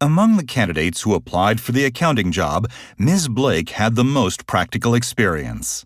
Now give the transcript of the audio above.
Among the candidates who applied for the accounting job, Ms. Blake had the most practical experience.